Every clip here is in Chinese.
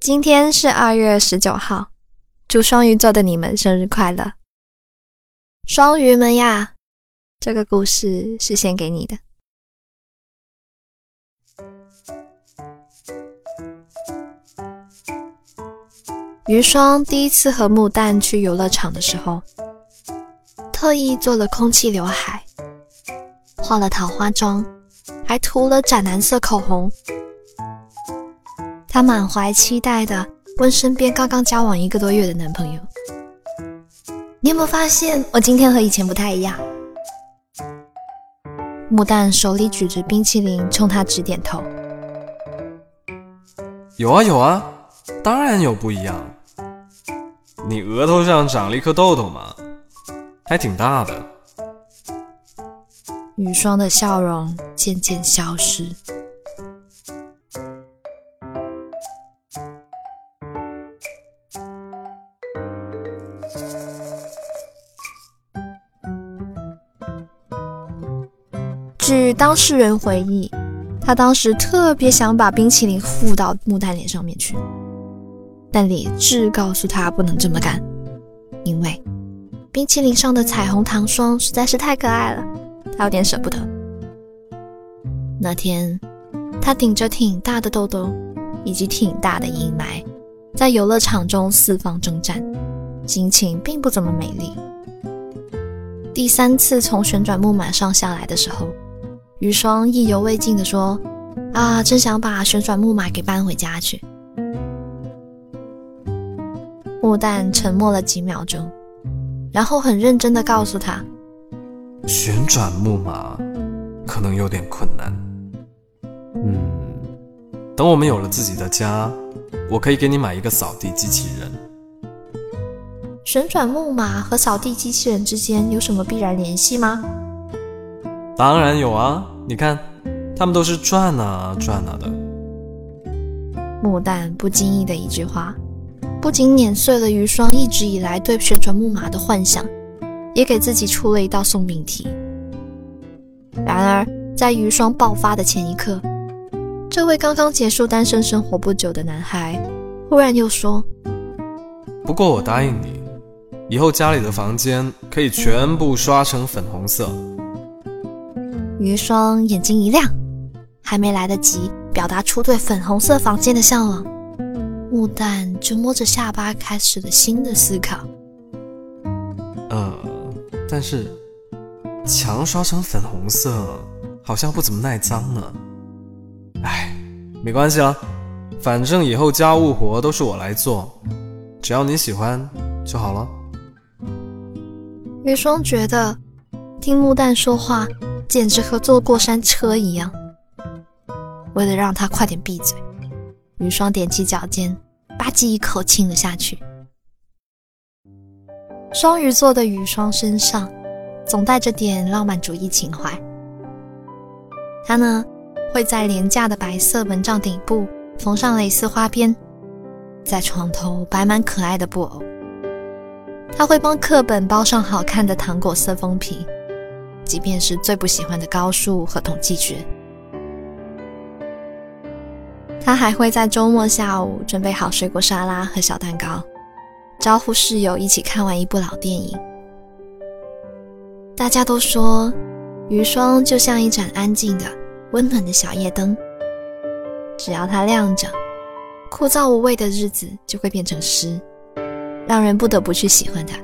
今天是二月十九号，祝双鱼座的你们生日快乐！双鱼们呀，这个故事是献给你的。余霜第一次和木蛋去游乐场的时候，特意做了空气刘海，化了桃花妆，还涂了斩蓝色口红。她满怀期待的问身边刚刚交往一个多月的男朋友：“你有没有发现我今天和以前不太一样？”木蛋手里举着冰淇淋，冲他直点头：“有啊有啊，当然有不一样。你额头上长了一颗痘痘吗，还挺大的。”雨霜的笑容渐渐消失。据当事人回忆，他当时特别想把冰淇淋糊到木蛋脸上面去，但理智告诉他不能这么干，因为冰淇淋上的彩虹糖霜实在是太可爱了，他有点舍不得。那天，他顶着挺大的痘痘以及挺大的阴霾，在游乐场中四方征战，心情并不怎么美丽。第三次从旋转木马上下来的时候。余霜意犹未尽地说：“啊，真想把旋转木马给搬回家去。”木蛋沉默了几秒钟，然后很认真地告诉他：“旋转木马可能有点困难。嗯，等我们有了自己的家，我可以给你买一个扫地机器人。”旋转木马和扫地机器人之间有什么必然联系吗？当然有啊！你看，他们都是转啊转啊的。木蛋不经意的一句话，不仅碾碎了余霜一直以来对旋转木马的幻想，也给自己出了一道送命题。然而，在余霜爆发的前一刻，这位刚刚结束单身生活不久的男孩，忽然又说：“不过我答应你，以后家里的房间可以全部刷成粉红色。”余霜眼睛一亮，还没来得及表达出对粉红色房间的向往，木蛋就摸着下巴开始了新的思考。呃，但是墙刷成粉红色好像不怎么耐脏呢。哎，没关系了，反正以后家务活都是我来做，只要你喜欢就好了。余霜觉得听木蛋说话。简直和坐过山车一样。为了让他快点闭嘴，余霜踮起脚尖，吧唧一口亲了下去。双鱼座的余霜身上总带着点浪漫主义情怀。他呢，会在廉价的白色蚊帐顶部缝上蕾丝花边，在床头摆满可爱的布偶。他会帮课本包上好看的糖果色封皮。即便是最不喜欢的高数和统计学，他还会在周末下午准备好水果沙拉和小蛋糕，招呼室友一起看完一部老电影。大家都说，余霜就像一盏安静的、温暖的小夜灯，只要它亮着，枯燥无味的日子就会变成诗，让人不得不去喜欢它。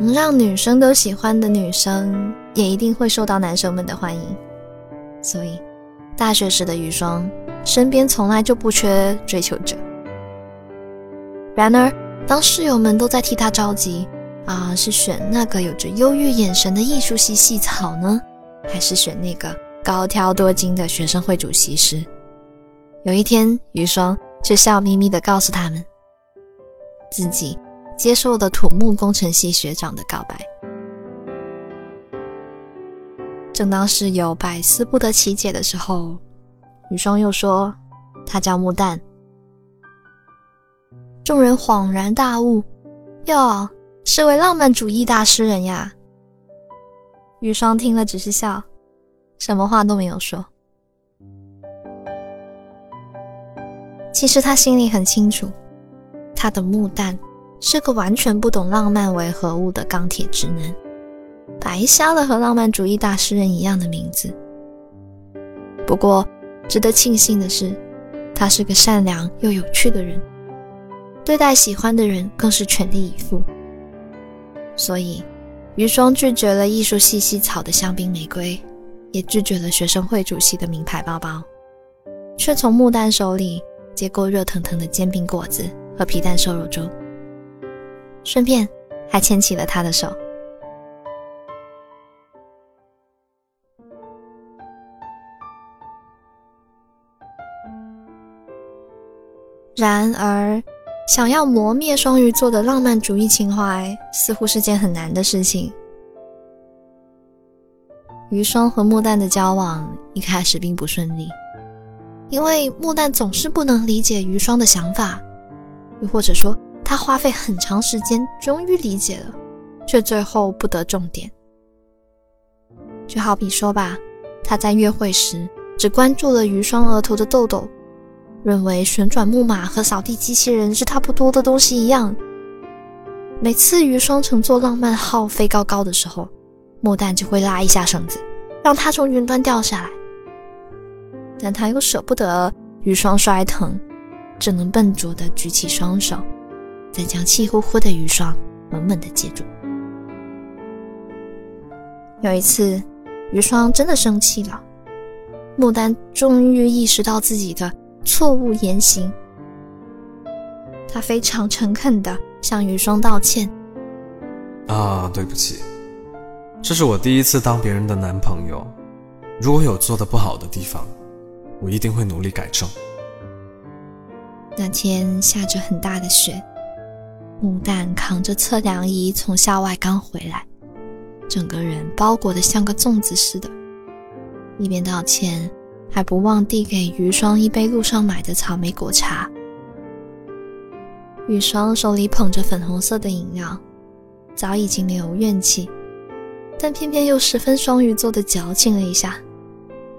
能让女生都喜欢的女生，也一定会受到男生们的欢迎。所以，大学时的余霜身边从来就不缺追求者。然而，当室友们都在替他着急啊，是选那个有着忧郁眼神的艺术系系草呢，还是选那个高挑多金的学生会主席时，有一天，余霜却笑眯眯地告诉他们，自己。接受了土木工程系学长的告白。正当室友百思不得其解的时候，雨霜又说他叫木蛋。众人恍然大悟，哟，是位浪漫主义大诗人呀。雨霜听了只是笑，什么话都没有说。其实他心里很清楚，他的木蛋是个完全不懂浪漫为何物的钢铁直男，白瞎了和浪漫主义大诗人一样的名字。不过，值得庆幸的是，他是个善良又有趣的人，对待喜欢的人更是全力以赴。所以，余霜拒绝了艺术系系草的香槟玫瑰，也拒绝了学生会主席的名牌包包，却从木蛋手里接过热腾腾的煎饼果子和皮蛋瘦肉粥，顺便还牵起了他的手。然而，想要磨灭双鱼座的浪漫主义情怀，似乎是件很难的事情。余霜和木蛋的交往一开始并不顺利，因为木蛋总是不能理解余霜的想法，又或者说他花费很长时间终于理解了，却最后不得重点。就好比说吧，他在约会时只关注了余霜额头的痘痘。认为旋转木马和扫地机器人是差不多的东西一样。每次余双乘坐浪漫号飞高高的时候，莫旦就会拉一下绳子，让他从云端掉下来。但他又舍不得余双摔疼，只能笨拙地举起双手，再将气呼呼的余霜稳稳地接住。有一次，余霜真的生气了，牡丹终于意识到自己的。错误言行，他非常诚恳地向余霜道歉。啊，对不起，这是我第一次当别人的男朋友，如果有做的不好的地方，我一定会努力改正。那天下着很大的雪，木蛋扛着测量仪从校外刚回来，整个人包裹得像个粽子似的，一边道歉。还不忘递给余霜一杯路上买的草莓果茶。余霜手里捧着粉红色的饮料，早已经没有怨气，但偏偏又十分双鱼座的矫情了一下，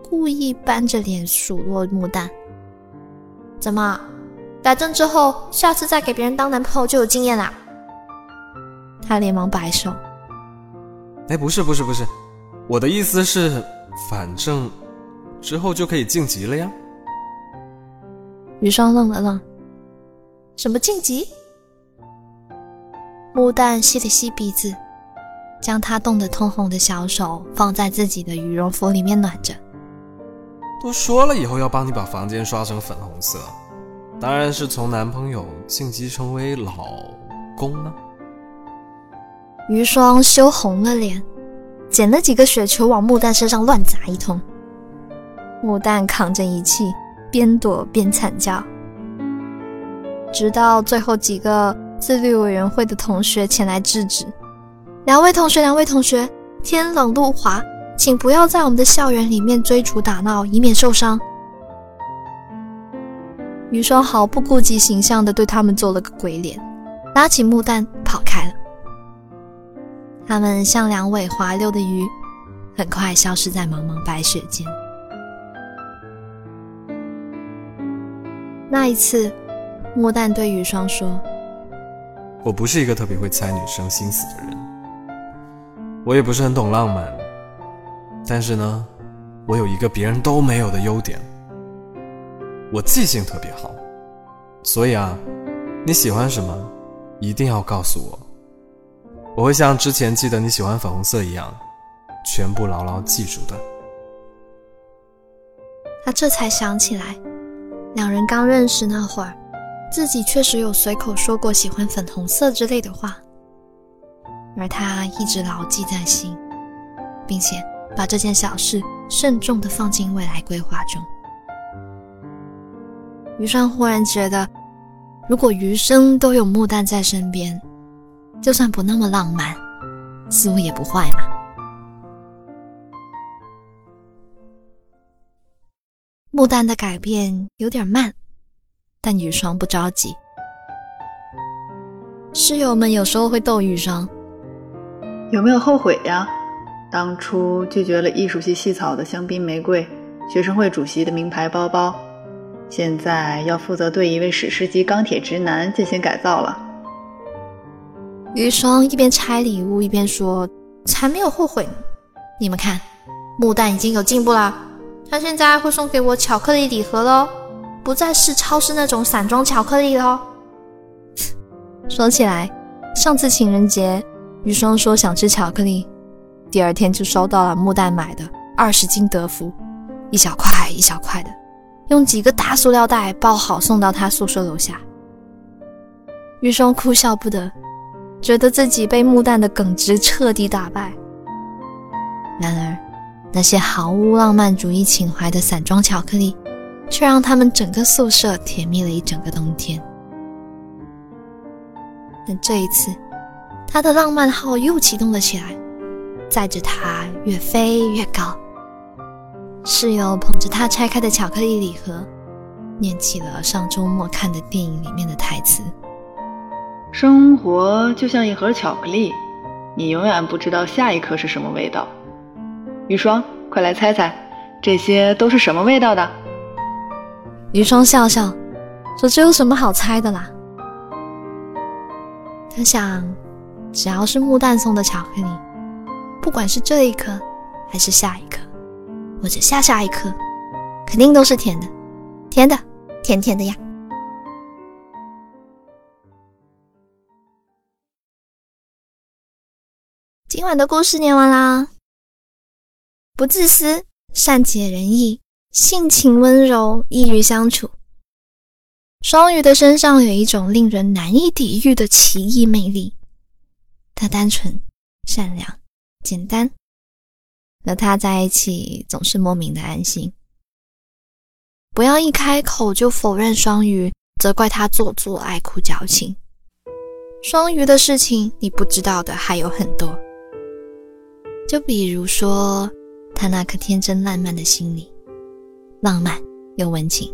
故意板着脸数落木蛋：“怎么，改正之后，下次再给别人当男朋友就有经验啦？”他连忙摆手：“哎，不是不是不是，我的意思是，反正……”之后就可以晋级了呀。余霜愣了愣，什么晋级？木蛋吸了吸鼻子，将他冻得通红的小手放在自己的羽绒服里面暖着。都说了以后要帮你把房间刷成粉红色，当然是从男朋友晋级成为老公了。余霜羞红了脸，捡了几个雪球往木蛋身上乱砸一通。木蛋扛着仪器，边躲边惨叫，直到最后几个自律委员会的同学前来制止。两位同学，两位同学，天冷路滑，请不要在我们的校园里面追逐打闹，以免受伤。余霜毫不顾及形象的对他们做了个鬼脸，拉起木旦跑开了。他们像两尾滑溜的鱼，很快消失在茫茫白雪间。那一次，木旦对雨霜说：“我不是一个特别会猜女生心思的人，我也不是很懂浪漫。但是呢，我有一个别人都没有的优点，我记性特别好。所以啊，你喜欢什么，一定要告诉我，我会像之前记得你喜欢粉红色一样，全部牢牢记住的。”他这才想起来。两人刚认识那会儿，自己确实有随口说过喜欢粉红色之类的话，而他一直牢记在心，并且把这件小事慎重地放进未来规划中。余霜忽然觉得，如果余生都有木旦在身边，就算不那么浪漫，似乎也不坏嘛。木旦的改变有点慢，但雨霜不着急。室友们有时候会逗雨霜：“有没有后悔呀？当初拒绝了艺术系系草的香槟玫瑰，学生会主席的名牌包包，现在要负责对一位史诗级钢铁直男进行改造了。余霜一边拆礼物一边说：“才没有后悔呢！你们看，木蛋已经有进步了，他现在会送给我巧克力礼盒喽，不再是超市那种散装巧克力喽。”说起来，上次情人节，余霜说想吃巧克力，第二天就收到了木蛋买的二十斤德芙，一小块一小块的，用几个大塑料袋包好送到他宿舍楼下。余霜哭笑不得。觉得自己被木蛋的耿直彻底打败。然而，那些毫无浪漫主义情怀的散装巧克力，却让他们整个宿舍甜蜜了一整个冬天。但这一次，他的浪漫号又启动了起来，载着他越飞越高。室友捧着他拆开的巧克力礼盒，念起了上周末看的电影里面的台词。生活就像一盒巧克力，你永远不知道下一颗是什么味道。雨霜，快来猜猜，这些都是什么味道的？雨霜笑笑说：“这有什么好猜的啦？”他想，只要是木蛋送的巧克力，不管是这一颗，还是下一颗，或者下下一颗，肯定都是甜的，甜的，甜甜的呀。今晚的故事念完啦。不自私，善解人意，性情温柔，易于相处。双鱼的身上有一种令人难以抵御的奇异魅力。他单纯、善良、简单，和他在一起总是莫名的安心。不要一开口就否认双鱼，责怪他做作、爱哭、矫情。双鱼的事情，你不知道的还有很多。就比如说，他那颗天真烂漫的心里，浪漫又温情。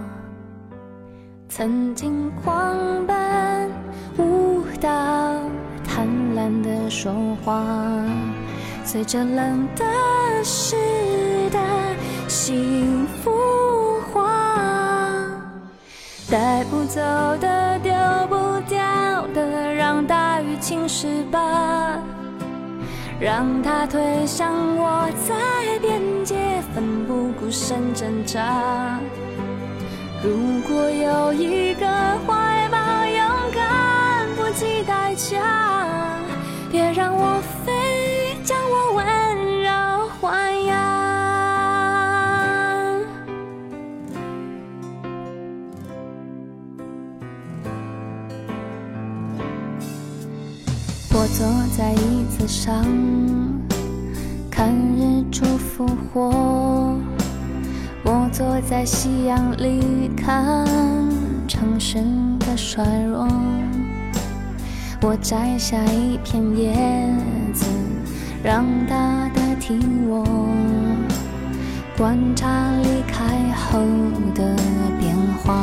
曾经狂奔舞蹈。贪婪的说话，随着冷的湿的幸福化，带不走的丢不掉的，让大雨侵蚀吧，让它推向我在边界奋不顾身挣扎。如果有一个怀抱，勇敢不计代价。别让我飞，将我温柔豢养。我坐在椅子上，看日出复活。坐在夕阳里，看城市的衰弱。我摘下一片叶子，让它代替我，观察离开后的变化。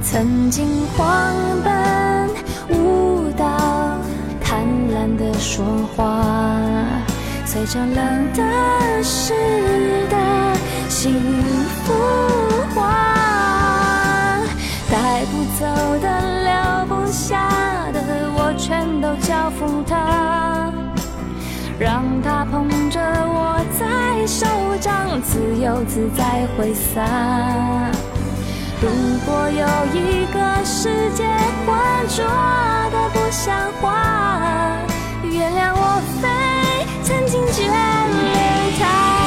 曾经狂奔舞蹈，贪婪的说话，随着冷的湿的幸福化，带不走的。留不下的我全都交付他，让他捧着我在手掌，自由自在挥洒。如果有一个世界浑浊的不像话，曾经眷恋太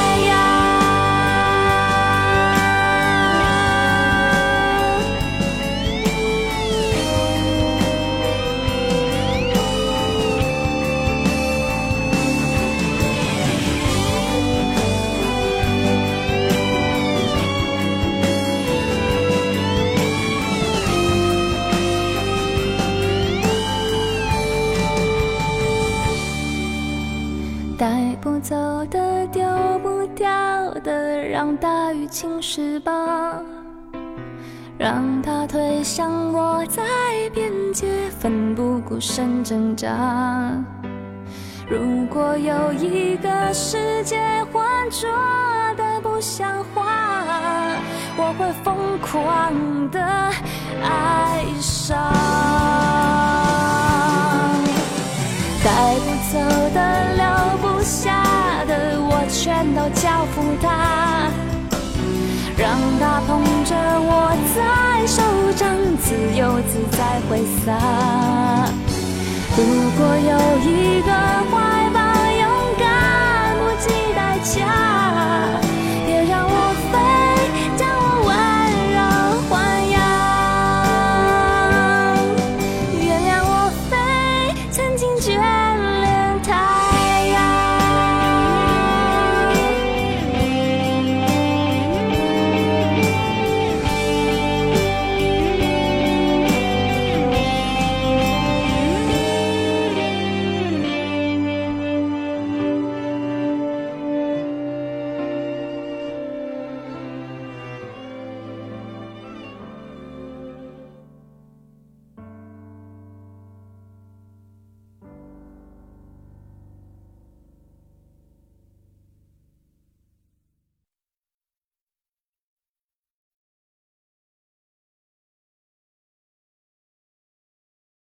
雨侵蚀吧，让它推向我在边界，奋不顾身挣扎。如果有一个世界浑浊的不像话，我会疯狂的爱上。带不走的、留不下的，我全都交付他，让它捧着我在手掌，自由自在挥洒。如果有一个花。